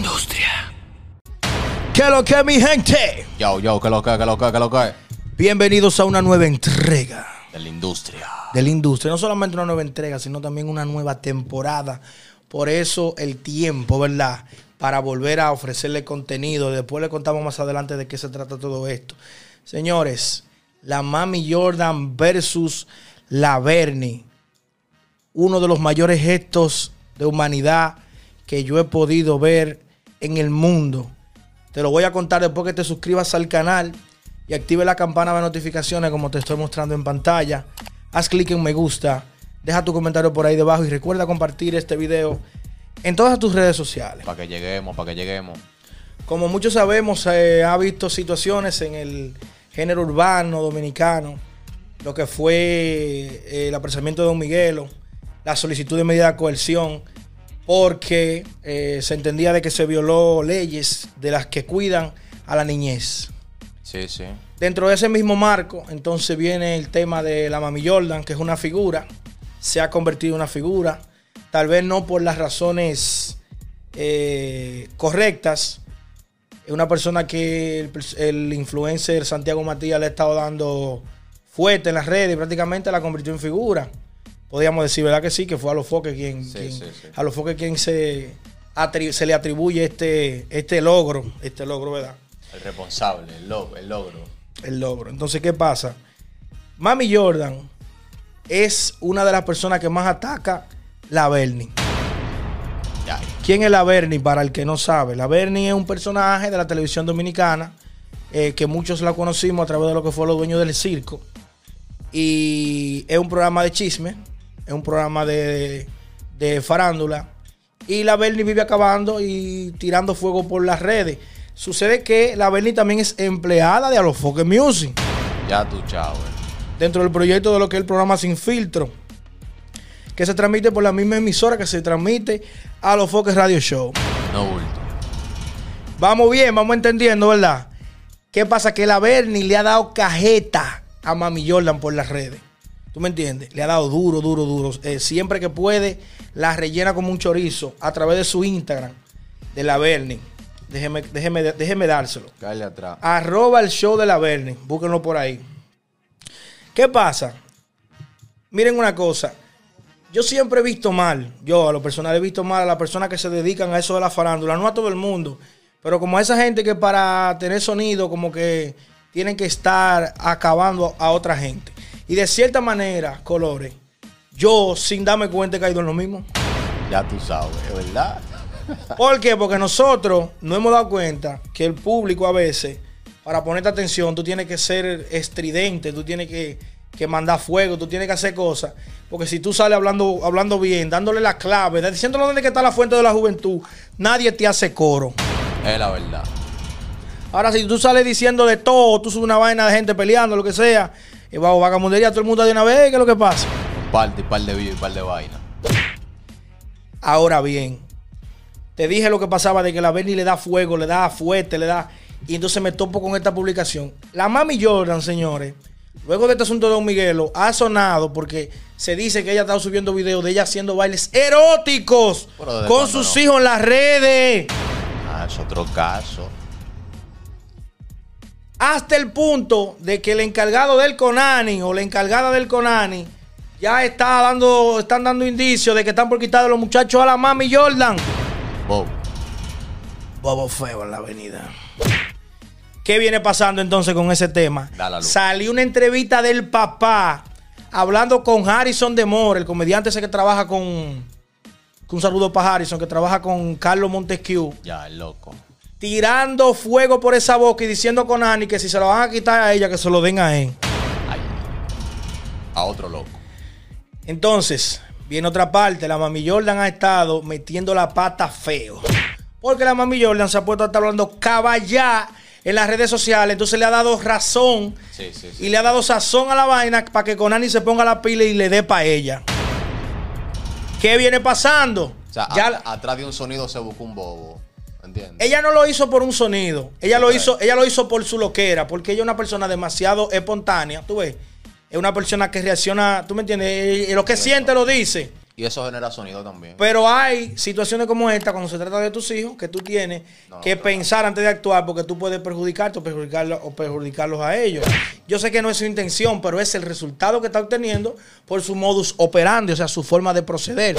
industria. ¿Qué lo que mi gente? Yo, yo, que lo que, que lo que, que lo que. Bienvenidos a una nueva entrega De la industria. de la industria. No solamente una nueva entrega, sino también una nueva temporada. Por eso el tiempo, ¿verdad? Para volver a ofrecerle contenido. Después le contamos más adelante de qué se trata todo esto. Señores, la Mami Jordan versus la Bernie. Uno de los mayores gestos de humanidad que yo he podido ver en el mundo. Te lo voy a contar después que te suscribas al canal y active la campana de notificaciones como te estoy mostrando en pantalla. Haz clic en me gusta, deja tu comentario por ahí debajo y recuerda compartir este video en todas tus redes sociales. Para que lleguemos, para que lleguemos. Como muchos sabemos, se ha visto situaciones en el género urbano dominicano, lo que fue eh, el apresamiento de Don Miguelo, la solicitud de medida de coerción, porque eh, se entendía de que se violó leyes de las que cuidan a la niñez. Sí, sí. Dentro de ese mismo marco, entonces viene el tema de la Mami Jordan, que es una figura, se ha convertido en una figura, tal vez no por las razones eh, correctas. Es una persona que el, el influencer Santiago Matías le ha estado dando fuerte en las redes y prácticamente la convirtió en figura. Podríamos decir, ¿verdad que sí? Que fue a los foques quien, Sí, quien- sí, sí. a los foques quien se, se le atribuye este, este logro, este logro, ¿verdad? El responsable, el, log- el logro. el logro. Entonces, ¿qué pasa? Mami Jordan es una de las personas que más ataca la Bernie. ¿Quién es la Bernie? Para el que no sabe, la Bernie es un personaje de la televisión dominicana eh, que muchos la conocimos a través de lo que fue los dueños del circo. Y es un programa de chisme, es un programa de, de farándula. Y la Bernie vive acabando y tirando fuego por las redes. Sucede que la Bernie también es empleada de Alofoque Music Ya tú, chao, eh. dentro del proyecto de lo que es el programa Sin Filtro, que se transmite por la misma emisora que se transmite a los Foques Radio Show. No bulto. Vamos bien, vamos entendiendo, ¿verdad? ¿Qué pasa? Que la Bernie le ha dado cajeta a Mami Jordan por las redes. ¿Tú me entiendes? Le ha dado duro, duro, duro. Eh, siempre que puede, la rellena como un chorizo a través de su Instagram, de la Bernie. Déjeme, déjeme, déjeme dárselo. Cállate atrás. Arroba el show de la Bernie. Búsquenlo por ahí. ¿Qué pasa? Miren una cosa. Yo siempre he visto mal, yo a lo personal he visto mal a las personas que se dedican a eso de la farándula, no a todo el mundo, pero como a esa gente que para tener sonido como que tienen que estar acabando a otra gente. Y de cierta manera, colores, yo sin darme cuenta he caído en lo mismo. Ya tú sabes, ¿verdad? ¿Por qué? Porque nosotros no hemos dado cuenta que el público a veces, para ponerte atención, tú tienes que ser estridente, tú tienes que, que mandar fuego, tú tienes que hacer cosas. Porque si tú sales hablando, hablando bien, dándole la clave, diciéndole dónde está la fuente de la juventud, nadie te hace coro. Es la verdad. Ahora, si tú sales diciendo de todo, tú subes una vaina de gente peleando, lo que sea, y bajo vagamundería, todo el mundo de una vez, ¿qué es lo que pasa? Un par de, par de vídeos y par de vainas. Ahora bien, te dije lo que pasaba de que la Bernie le da fuego, le da fuerte, le da. Y entonces me topo con esta publicación. La Mami Jordan, señores, luego de este asunto de Don Miguelo, ha sonado porque se dice que ella ha estado subiendo videos de ella haciendo bailes eróticos Pero ¿desde con sus no? hijos en las redes. Ah, es otro caso. Hasta el punto de que el encargado del Conani o la encargada del Conani ya está dando, están dando indicios de que están por quitar a los muchachos a la Mami Jordan. Bob. Bobo feo en la avenida. ¿Qué viene pasando entonces con ese tema? Salió una entrevista del papá hablando con Harrison de More, el comediante ese que trabaja con. Un saludo para Harrison, que trabaja con Carlos Montesquieu. Ya, el loco. Tirando fuego por esa boca y diciendo con Ani que si se lo van a quitar a ella, que se lo den a él. Ay. A otro loco. Entonces, viene otra parte. La Mami Jordan ha estado metiendo la pata feo. Porque la Mami Jordan se ha puesto a estar hablando caballá en las redes sociales. Entonces le ha dado razón Sí, sí, sí. y le ha dado sazón a la vaina para que Conani se ponga la pila y le dé para ella. ¿Qué viene pasando? O sea, Ya a- atrás de un sonido se buscó un bobo. Ella no lo hizo por un sonido. Ella lo hizo, ella lo hizo por su loquera, porque ella es una persona demasiado espontánea. Tú ves, es una persona que reacciona, ¿tú me entiendes? Lo que siente lo dice. Y eso genera sonido también. Pero hay situaciones como esta cuando se trata de tus hijos que tú tienes No, que pensar antes de actuar porque tú puedes perjudicarte o, perjudicarlo- o perjudicarlos a ellos. Yo sé que no es su intención, pero es el resultado que está obteniendo por su modus operandi, o sea, su forma de proceder.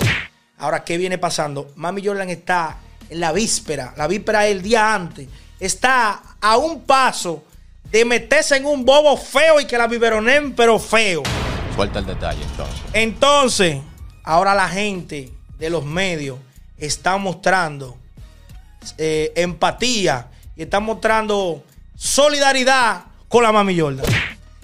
Ahora, ¿qué viene pasando? Mami Jordan está en la víspera, la víspera el día antes, está a un paso de meterse en un bobo feo y que la biberonen, pero feo. Suelta el detalle entonces. Entonces, ahora la gente de los medios está mostrando eh, empatía y está mostrando solidaridad con la Mami Jordan.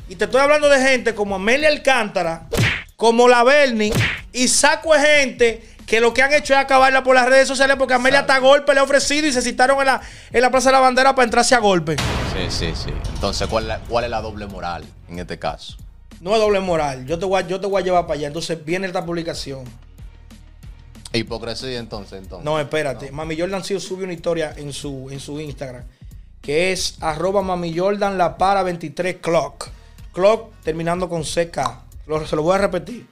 Y te estoy hablando de gente como Amelia Alcántara, como la Bernie, y saco de gente que lo que han hecho es acabarla por las redes sociales porque Amelia hasta golpe le ha ofrecido y se citaron en la, en la Plaza de la Bandera para entrarse a golpe. Sí, sí, sí. Entonces, ¿cuál, es la- cuál es la doble moral en este caso? No es doble moral. Yo te voy a, yo te voy a llevar para allá. Entonces viene esta publicación. Hipocresía entonces, entonces. No, espérate. Mami Jordan sí sube una historia en su, en su Instagram. Que es arroba Mami Jordan la para 23 clock. Clock terminando con CK. Lo- se lo voy a repetir.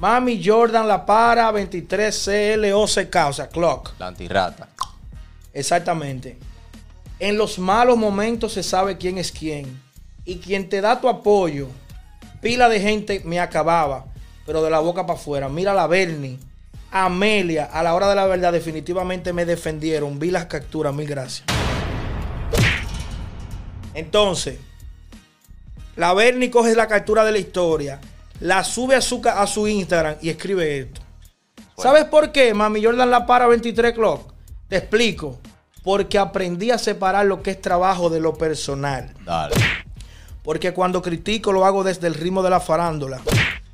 Mami Jordan la para 23 CLOCK. O sea, clock. La antirrata. Exactamente. En los malos momentos se sabe quién es quién. Y quien te da tu apoyo, pila de gente me acababa, pero de la boca para afuera. Mira la Bernie, Amelia, a la hora de la verdad, definitivamente me defendieron. Vi las capturas, mil gracias. Entonces, la Bernie coge la captura de la historia, la sube a su, ca- a su Instagram y escribe esto. ¿Sabes por qué, mami Jordan la para 23 clock? Te explico. Porque aprendí a separar lo que es trabajo de lo personal. Dale. Porque cuando critico lo hago desde el ritmo de la farándula,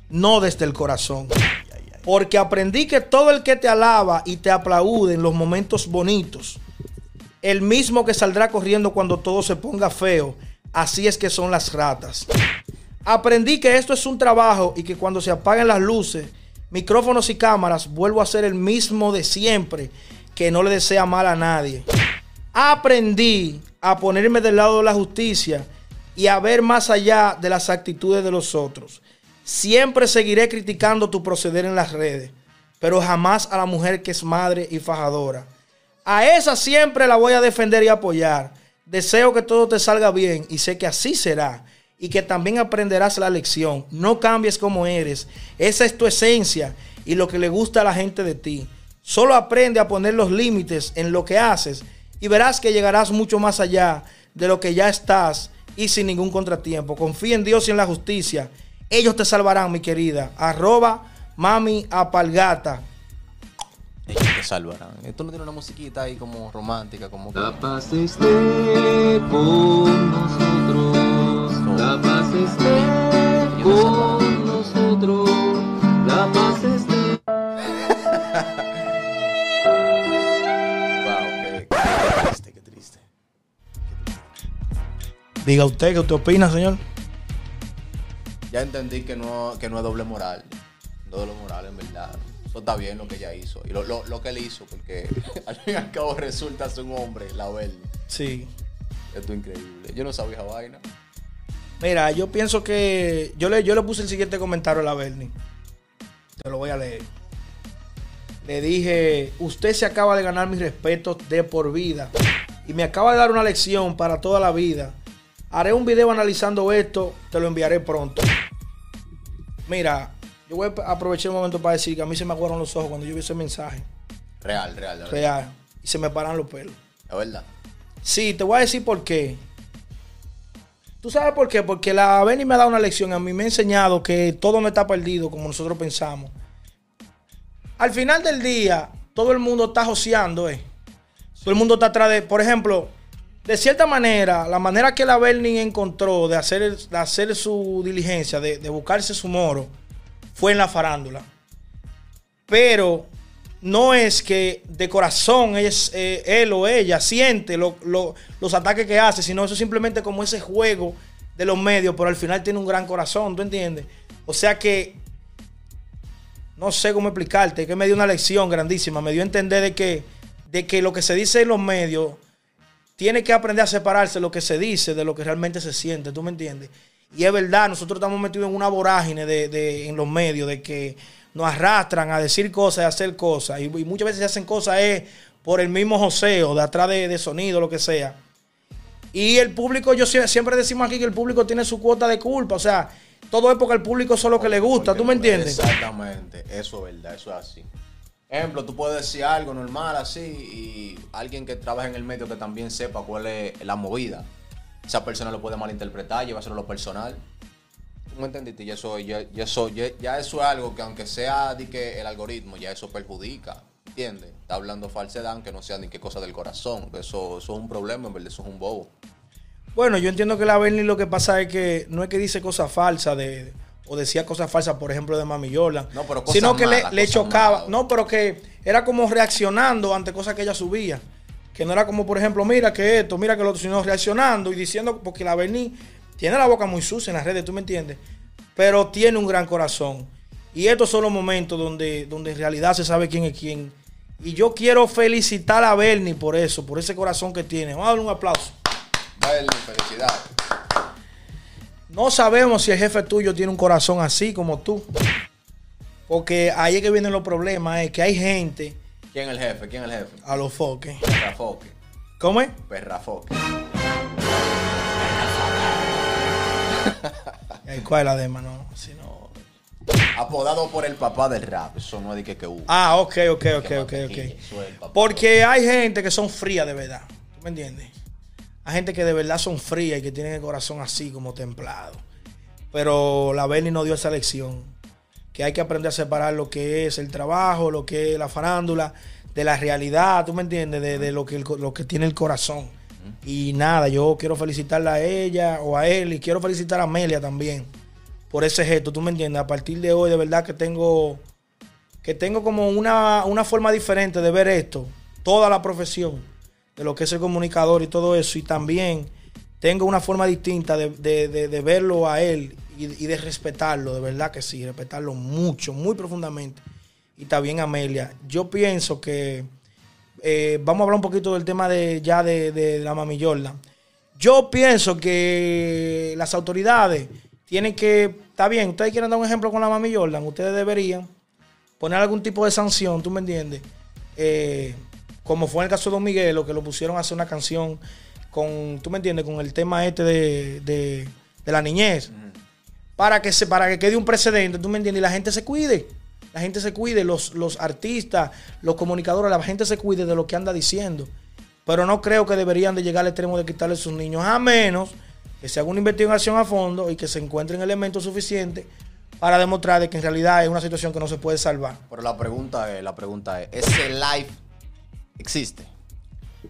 no desde el corazón. Porque aprendí que todo el que te alaba y te aplaude en los momentos bonitos, el mismo que saldrá corriendo cuando todo se ponga feo, así es que son las ratas. Aprendí que esto es un trabajo y que cuando se apaguen las luces, micrófonos y cámaras, vuelvo a ser el mismo de siempre, que no le desea mal a nadie. Aprendí a ponerme del lado de la justicia y a ver más allá de las actitudes de los otros. Siempre seguiré criticando tu proceder en las redes, pero jamás a la mujer que es madre y fajadora. A esa siempre la voy a defender y apoyar. Deseo que todo te salga bien y sé que así será y que también aprenderás la lección. No cambies como eres. Esa es tu esencia y lo que le gusta a la gente de ti. Solo aprende a poner los límites en lo que haces y verás que llegarás mucho más allá de lo que ya estás y sin ningún contratiempo. Confía en Dios y en la justicia. Ellos te salvarán, mi querida. Arroba mami apalgata. Ellos te salvarán. Esto no tiene una musiquita ahí como romántica, como que... La paz esté con nosotros. La paz esté con nosotros. La paz esté. Wow, qué, qué triste, qué triste. Diga usted, ¿qué usted opina, señor? Ya entendí que no, que no es doble moral. No doble moral, en verdad. Eso está bien lo que ella hizo. Y lo, lo, lo que él hizo, porque al fin y al cabo resulta ser un hombre, la Bernie. Sí. Esto es increíble. Yo no sabía esa vaina. Mira, yo pienso que. Yo le, yo le puse el siguiente comentario a la Bernie. Te lo voy a leer. Le dije: Usted se acaba de ganar mi respeto de por vida. Y me acaba de dar una lección para toda la vida. Haré un video analizando esto. Te lo enviaré pronto. Mira, yo voy a aprovechar un momento para decir que a mí se me aguaron los ojos cuando yo vi ese mensaje. Real, real, real. Real. Y se me paran los pelos. Es verdad. Sí, te voy a decir por qué. ¿Tú sabes por qué? Porque la Beni me ha dado una lección. A mí me ha enseñado que todo no está perdido como nosotros pensamos. Al final del día, todo el mundo está joseando, ¿eh? Todo el mundo está atrás de. Por ejemplo, de cierta manera, la manera que la Bernie encontró de hacer, de hacer su diligencia, de, de buscarse su moro, fue en la farándula. Pero no es que de corazón es, eh, él o ella siente lo- lo- los ataques que hace, sino eso es simplemente como ese juego de los medios, pero al final tiene un gran corazón, ¿tú entiendes? O sea que no sé cómo explicarte, que me dio una lección grandísima, me dio a entender de que, de que lo que se dice en los medios tiene que aprender a separarse lo que se dice de lo que realmente se siente, ¿tú me entiendes? Y es verdad, nosotros estamos metidos en una vorágine de, de- en los medios de que nos arrastran a decir cosas y a hacer cosas. Y, y muchas veces se hacen cosas es por el mismo joseo, de atrás de, de sonido, lo que sea. Y el público, yo sie- siempre decimos aquí que el público tiene su cuota de culpa. O sea, todo es porque al público eso es lo que le gusta. Porque ¿Tú me entiendes? Exactamente, eso es verdad, eso es así. Ejemplo, tú puedes decir algo normal así y alguien que trabaja en el medio que también sepa cuál es la movida. Esa persona lo puede malinterpretar, llevárselo a lo personal. ¿Tú me entendiste? Y eso, ya, ya eso, ya, ya eso es algo que aunque sea de que el algoritmo, ya eso perjudica. ¿Entiendes? Está hablando falsedad, aunque no sea ni qué cosa del corazón. Eso, eso es un problema, en verdad, eso es un bobo. Bueno, yo entiendo que la Bernie lo que pasa es que no es que dice cosas falsas de o decía cosas falsas, por ejemplo, de Mami Jordan, No, pero cosas sino que le- malas, le, cosas chocaba, malas. no, pero que era como reaccionando ante cosas que ella subía, que no era como, por ejemplo, mira que esto, mira que lo otro, sino reaccionando y diciendo, porque la Bernie tiene la boca muy sucia en las redes, ¿tú me entiendes? Pero tiene un gran corazón. Y estos son los momentos donde, donde en realidad se sabe quién es quién. Y yo quiero felicitar a Bernie por eso, por ese corazón que tiene. Vamos a darle un aplauso. Bernie, felicidades. No sabemos si el jefe tuyo tiene un corazón así como tú. Porque ahí es que vienen los problemas, es que hay gente ¿Quién es el jefe? ¿Quién es el jefe? a los foques. Perrafoque. ¿Cómo es? Perrafoque. Ay, ¿Cuál es la dema? No, si no. Apodado por el papá del rap. Eso no es de que, que hubo. Ah, ok, ok, ok, ok, ok. el. Porque hay gente que son frías de verdad. ¿Tú me entiendes? Hay gente que de verdad son frías y que tienen el corazón así como templado. Pero la Bernie nos dio esa lección. Que hay que aprender a separar lo que es el trabajo, lo que es la farándula, de la realidad, ¿tú me entiendes? De, de lo, que el lo que tiene el corazón. Y nada, yo quiero felicitarla a ella o a él y quiero felicitar a Amelia también por ese gesto, ¿tú me entiendes? A partir de hoy, de verdad que tengo que tengo como una, una forma diferente de ver esto, toda la profesión, de lo que es el comunicador y todo eso, y también tengo una forma distinta de, de- de- verlo a él y, y de respetarlo, de verdad que sí, respetarlo mucho, muy profundamente. Y también Amelia. Yo pienso que eh, vamos a hablar un poquito del tema de ya de, de la Mami Jordan. Yo pienso que las autoridades tienen que, está bien, ustedes quieren dar un ejemplo con la Mami Jordan, ustedes deberían poner algún tipo de sanción, ¿tú me entiendes? Eh, como fue en el caso de Don Miguelo, que lo pusieron a hacer una canción con, ¿tú me entiendes? Con el tema este de, de- de la niñez. Para que, se, para que quede un precedente, ¿tú me entiendes? Y la gente se cuide. La gente se cuide, los, los artistas, los comunicadores, la gente se cuide de lo que anda diciendo. Pero no creo que deberían de llegar al extremo de quitarle a sus niños, a menos que se haga una investigación a fondo y que se encuentren elementos suficientes para demostrar de que en realidad es una situación que no se puede salvar. Pero la pregunta es, la pregunta es, ¿ese live existe?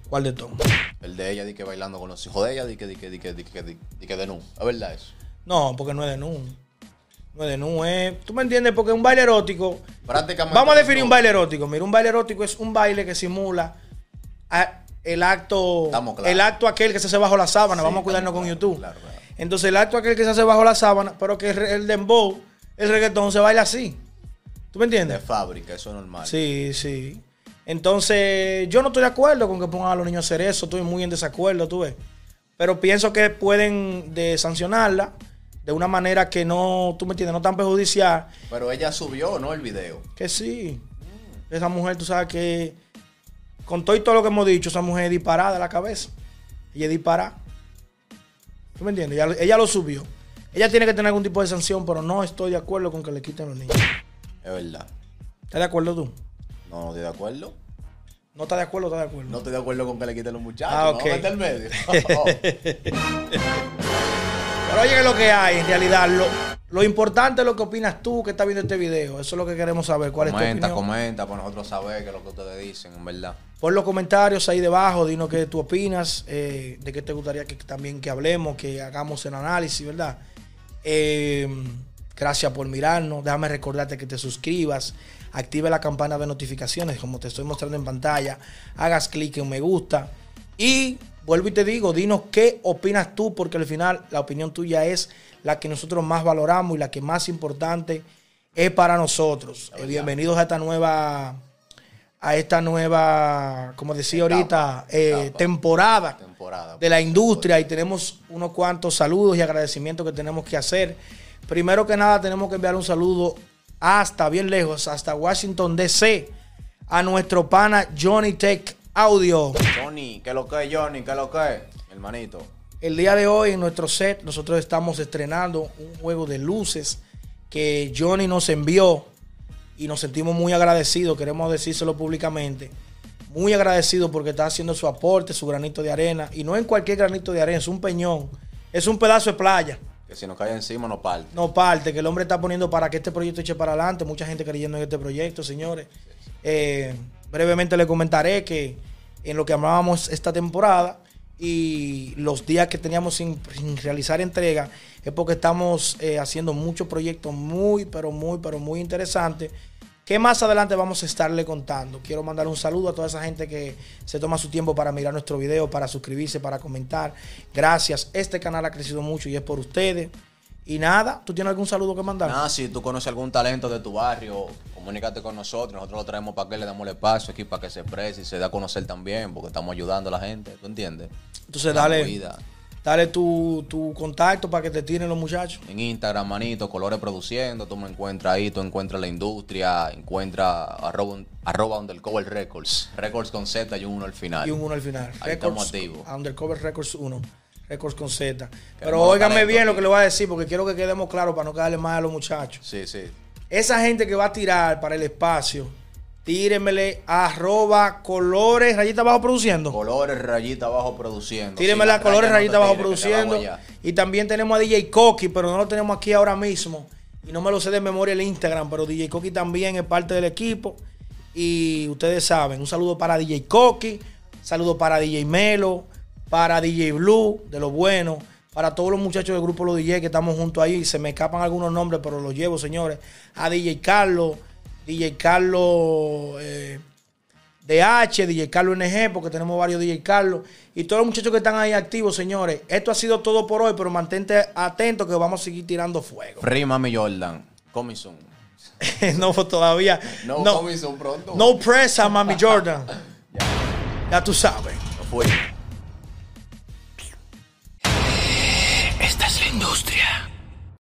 ¿Cuál de todos? El de ella, di que bailando con los hijos de ella, di que, di que, di que, di que, di, que de nu. ¿Es verdad eso? No, porque no es de nu. No es de nu, es... ¿Tú me entiendes? Porque un baile erótico... Prácticamente. Vamos a definir un baile erótico. Mira, un baile erótico es un baile que simula a- el acto Estamos claros. el acto aquel que se hace bajo la sábana. Sí, Vamos a cuidarnos con YouTube. claro, claro. Entonces, el acto aquel que se hace bajo la sábana, pero que el, dembow, el reggaetón se baila así. ¿Tú me De entiendes? fábrica, eso es normal. Sí, sí. Entonces, yo no estoy de acuerdo con que pongan a los niños a hacer eso. Estoy muy en desacuerdo, tú ves. Pero pienso que pueden de sancionarla de una manera que no, tú me entiendes, no tan perjudicial. Pero ella subió, ¿no? El video. Que sí. Esa mujer, tú sabes que con todo y todo lo que hemos dicho, esa mujer es disparada de la cabeza. Ella es disparada. ¿Tú me entiendes? Ella, ella lo subió. Ella tiene que tener algún tipo de sanción, pero no estoy de acuerdo con que le quiten los niños. Es verdad. ¿Estás de acuerdo tú? No, no estoy de acuerdo. ¿No estás de acuerdo o estás de acuerdo? No estoy de acuerdo con que le quiten los muchachos. Ah, ok. medio. Pero oye, que lo que hay, en realidad, lo, lo importante es lo que opinas tú que estás viendo este video. Eso es lo que queremos saber. ¿Cuál comenta, es tu opinión? comenta, para nosotros saber qué es lo que ustedes dicen, en verdad. Pon los comentarios ahí debajo, dinos qué tú opinas, eh, de qué te gustaría que también que hablemos, que hagamos el análisis, ¿verdad? Eh, gracias por mirarnos. Déjame recordarte que te suscribas, active la campana de notificaciones, como te estoy mostrando en pantalla. Hagas clic en me gusta. Y vuelvo y te digo, dinos qué opinas tú, porque al final la opinión tuya es la que nosotros más valoramos y la que más importante es para nosotros. Eh, bienvenidos a esta nueva a esta nueva, como decía Etapa, ahorita, eh, etapa. temporada Temporada. de la industria y tenemos unos cuantos saludos y agradecimientos que tenemos que hacer. Primero que nada tenemos que enviar un saludo hasta bien lejos, hasta Washington DC, a nuestro pana Johnny Tech Audio. Johnny, ¿qué lo que es, Johnny? ¿Qué lo que es? Hermanito. El día de hoy en nuestro set nosotros estamos estrenando un juego de luces que Johnny nos envió y nos sentimos muy agradecidos, queremos decírselo públicamente. Muy agradecidos porque está haciendo su aporte, su granito de arena. Y no en cualquier granito de arena, es un peñón. Es un pedazo de playa. Que si nos cae encima, no parte. No parte, que el hombre está poniendo para que este proyecto eche para adelante. Mucha gente creyendo en este proyecto, señores. Eh, brevemente le comentaré que en lo que amábamos esta temporada y los días que teníamos sin, realizar entrega es porque estamos eh, haciendo muchos proyectos muy, pero muy, pero muy interesantes que más adelante vamos a estarle contando. Quiero mandar un saludo a toda esa gente que se toma su tiempo para mirar nuestro video, para suscribirse, para comentar. Gracias. Este canal ha crecido mucho y es por ustedes. Y nada, ¿tú tienes algún saludo que mandar? Nada, si tú conoces algún talento de tu barrio, comunícate con nosotros. Nosotros lo traemos para que le damos el espacio aquí, para que se exprese y se dé a conocer también, porque estamos ayudando a la gente. ¿Tú entiendes? Entonces La dale, movida. dale tu, tu contacto para que te tiren los muchachos. En Instagram, manito, Colores Produciendo, tú me encuentras ahí, tú encuentras la industria, encuentras arroba, arroba Undercover Records, Records con Z y un uno al final. Y un 1 al final. Ahí estamos activos. Undercover Records 1. Records con Z. Pero óigame bien lo que le voy a decir, porque quiero que quedemos claros para no quedarle mal a los muchachos. Sí, sí. Esa gente que va a tirar para el espacio, tíremele arroba colores rayita abajo produciendo. Colores Rayita Abajo Produciendo. Tíremele a colores rayita abajo produciendo. Y también tenemos a DJ Coqui, pero no lo tenemos aquí ahora mismo. Y no me lo sé de memoria el Instagram, pero DJ Coqui también es parte del equipo. Y ustedes saben, un saludo para DJ Coqui, saludo para DJ Melo, para DJ Blue, de lo bueno, para todos los muchachos del grupo Los DJ que estamos juntos ahí. Se me escapan algunos nombres, pero los llevo, señores. A DJ Carlos, DJ Carlos eh, DH, DJ Carlos NG, porque tenemos varios DJ Carlos. Y todos los muchachos que están ahí activos, señores. Esto ha sido todo por hoy, pero mantente atento que vamos a seguir tirando fuego. Free Mami Jordan. Coming soon. no, todavía. No, No, coming soon pronto. no presa, Mami Jordan. Ya, Ya tú sabes. no fue.